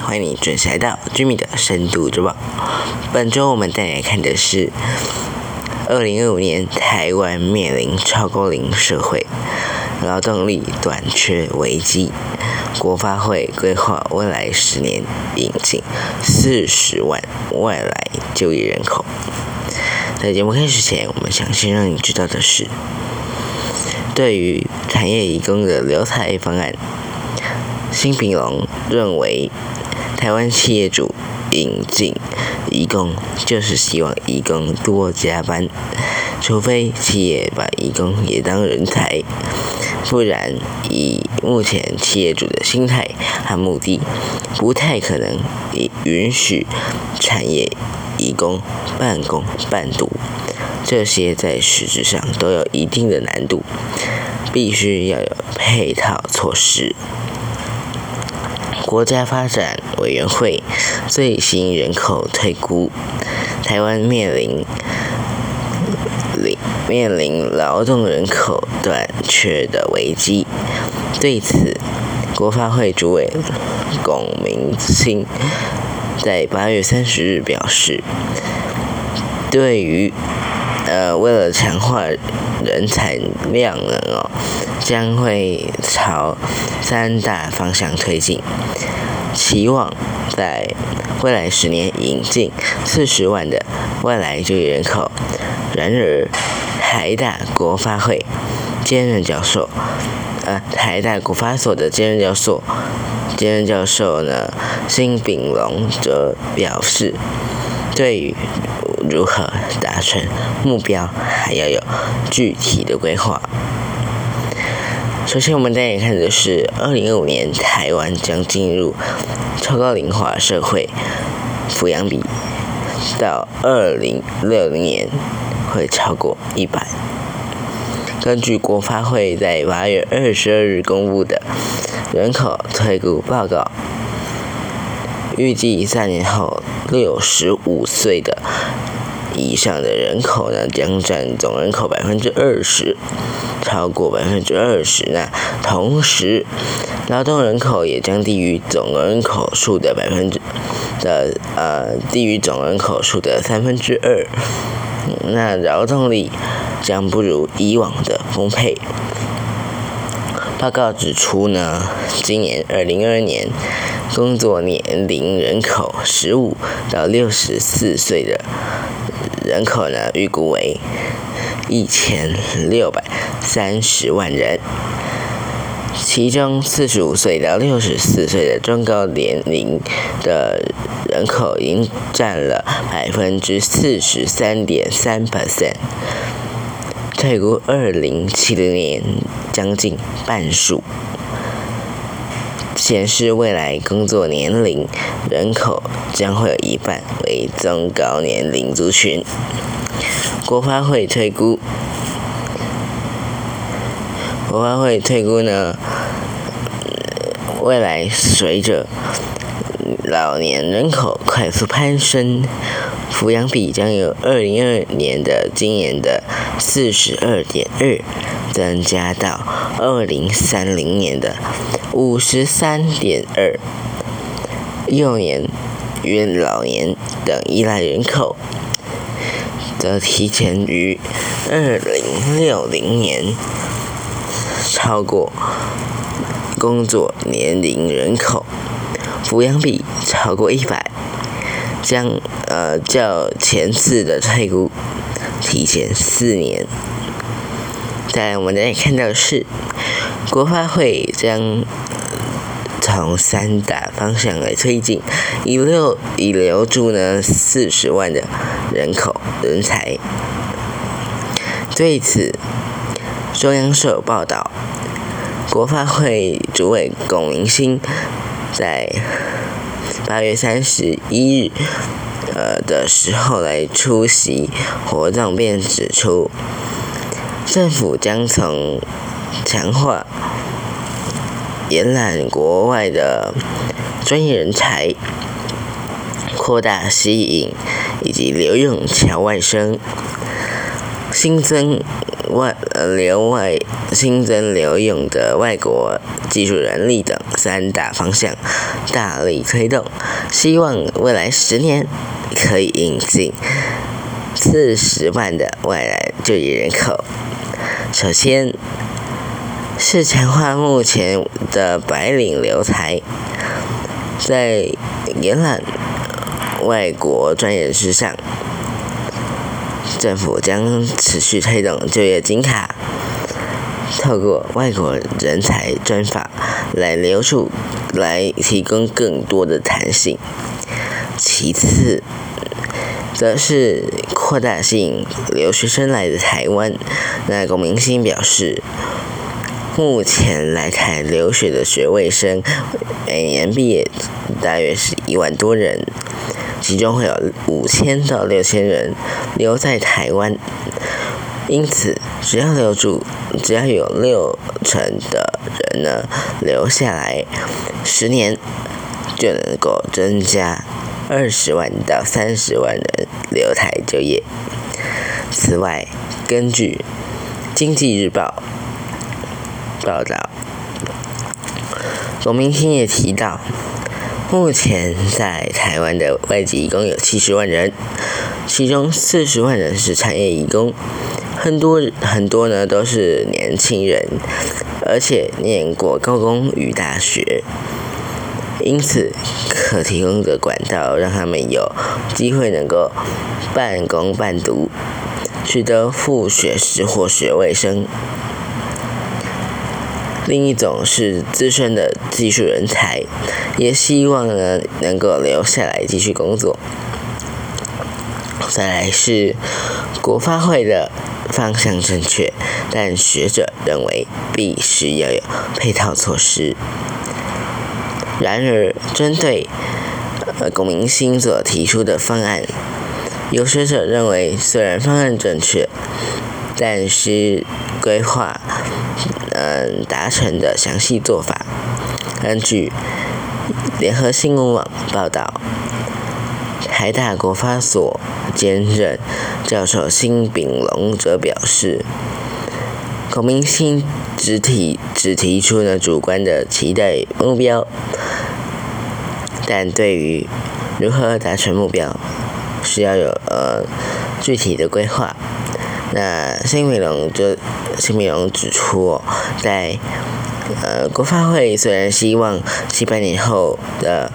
欢迎你准时来到居民的深度周报。本周我们带来看的是，二零二五年台湾面临超高龄社会，劳动力短缺危机。国发会规划未来十年引进四十万外来就业人口。在节目开始前，我们想先让你知道的是，对于产业移工的留台方案。新平龙认为，台湾企业主引进移工，就是希望移工多加班，除非企业把移工也当人才，不然以目前企业主的心态和目的，不太可能允许产业移工半工半读，这些在实质上都有一定的难度，必须要有配套措施。国家发展委员会最新人口推估，台湾面临面临劳动人口短缺的危机。对此，国发会主委龚明鑫在八月三十日表示，对于呃为了强化人才量能哦。将会朝三大方向推进，期望在未来十年引进四十万的外来就业人口。然而，台大国发会兼任教授，呃，台大国发所的兼任教授，兼任教授呢，辛炳龙则表示，对于如何达成目标，还要有具体的规划。首先，我们带你看的是，二零二五年台湾将进入超高龄化社会，抚养比到二零六零年会超过一百。根据国发会在八月二十二日公布的人口推估报告，预计三年后六十五岁的以上的人口呢，将占总人口百分之二十。超过百分之二十那同时，劳动人口也将低于总人口数的百分之的呃低于总人口数的三分之二，那劳动力将不如以往的丰沛。报告指出呢，今年二零二二年工作年龄人口十五到六十四岁的人口呢，预估为。一千六百三十万人，其中四十五岁到六十四岁的中高年龄的人口已经占了百分之四十三点三 percent，退估二零七零年将近半数，显示未来工作年龄人口将会有一半为中高年龄族群。国发会推估，国发会推估呢，未来随着老年人口快速攀升，抚养比将由二零二年的今年的四十二点二，增加到二零三零年的五十三点二，幼年与老年等依赖人口。则提前于二零六零年超过工作年龄人口，抚养比超过一百，将呃较前次的退估提前四年。在我们再看到是，国发会将从三大方向来推进，以留以留住呢四十万的人口。人才。对此，中央社报道，国发会主委龚明鑫在八月三十一日呃的时候来出席活动，便指出，政府将从强化延揽国外的专业人才，扩大吸引。以及留用侨外生，新增外呃留外新增留用的外国技术人力等三大方向大力推动，希望未来十年可以引进四十万的外来就业人口。首先是强化目前的白领留才，在延揽外国专业人士上。政府将持续推动就业金卡，透过外国人才专法来留住，来提供更多的弹性。其次，则是扩大吸引留学生来的台湾。那龚明星表示，目前来台留学的学位生，每年毕业大约是一万多人。其中会有五千到六千人留在台湾，因此只要留住，只要有六成的人呢留下来，十年就能够增加二十万到三十万人留台就业。此外，根据《经济日报》报道，罗明星也提到。目前在台湾的外籍移工有七十万人，其中四十万人是产业移工，很多很多呢都是年轻人，而且念过高工与大学，因此可提供的管道让他们有机会能够半工半读，取得副学士或学位生。另一种是资深的技术人才，也希望呢能够留下来继续工作。再来是国发会的方向正确，但学者认为必须要有配套措施。然而，针对呃龚明星所提出的方案，有学者认为虽然方案正确，但是规划。嗯，达成的详细做法。根据联合新闻网报道，台大国发所兼任教授辛炳龙则表示，孔明星只提只提出了主观的期待目标，但对于如何达成目标，需要有呃具体的规划。那辛美龙就辛美龙指出，在呃国发会虽然希望七八年后的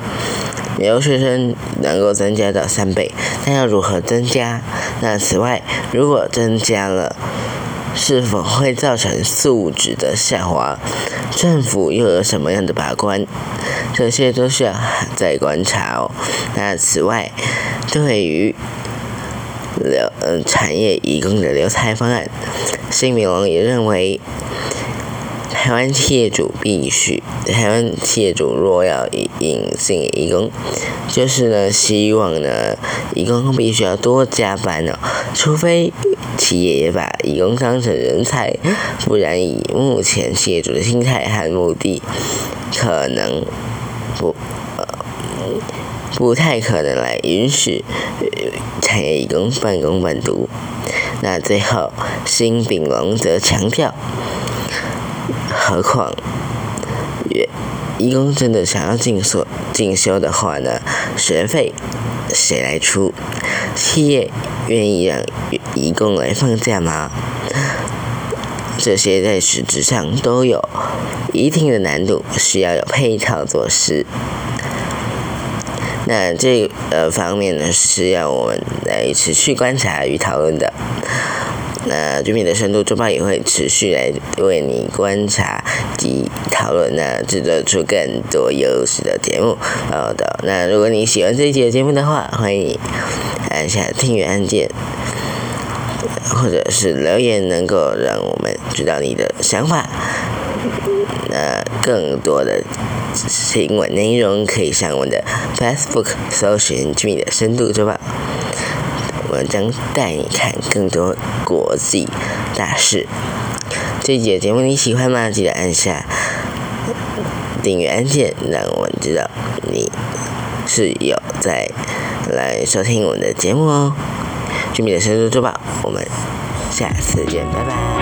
留学生能够增加到三倍，但要如何增加？那此外，如果增加了，是否会造成素质的下滑？政府又有什么样的把关？这些都需要再观察哦。那此外，对于留嗯产业移工的留才方案，新民网也认为，台湾企业主必须，台湾企业主若要引进移工，就是呢希望呢移工必须要多加班哦，除非企业也把移工当成人才，不然以目前企业主的心态和目的，可能不呃。不太可能来允许产业工半工半读。那最后，新炳龙则强调，何况，移工真的想要进所进修的话呢，学费谁来出？企业愿意让移工来放假吗？这些在实质上都有一定的难度，需要有配套措施。那这呃方面呢，是要我们来持续观察与讨论的。那居民的深度周报也会持续来为你观察及讨论，那制作出更多优质的节目好的。那如果你喜欢这一集的节目的话，欢迎按下订阅按键，或者是留言，能够让我们知道你的想法。那更多的。新闻内容可以上我的 Facebook 搜寻“居民的深度周报”，我们将带你看更多国际大事。这节节目你喜欢吗？记得按下订阅按键，让我知道你是有在来收听我们的节目哦。居民的深度周报，我们下次见，拜拜。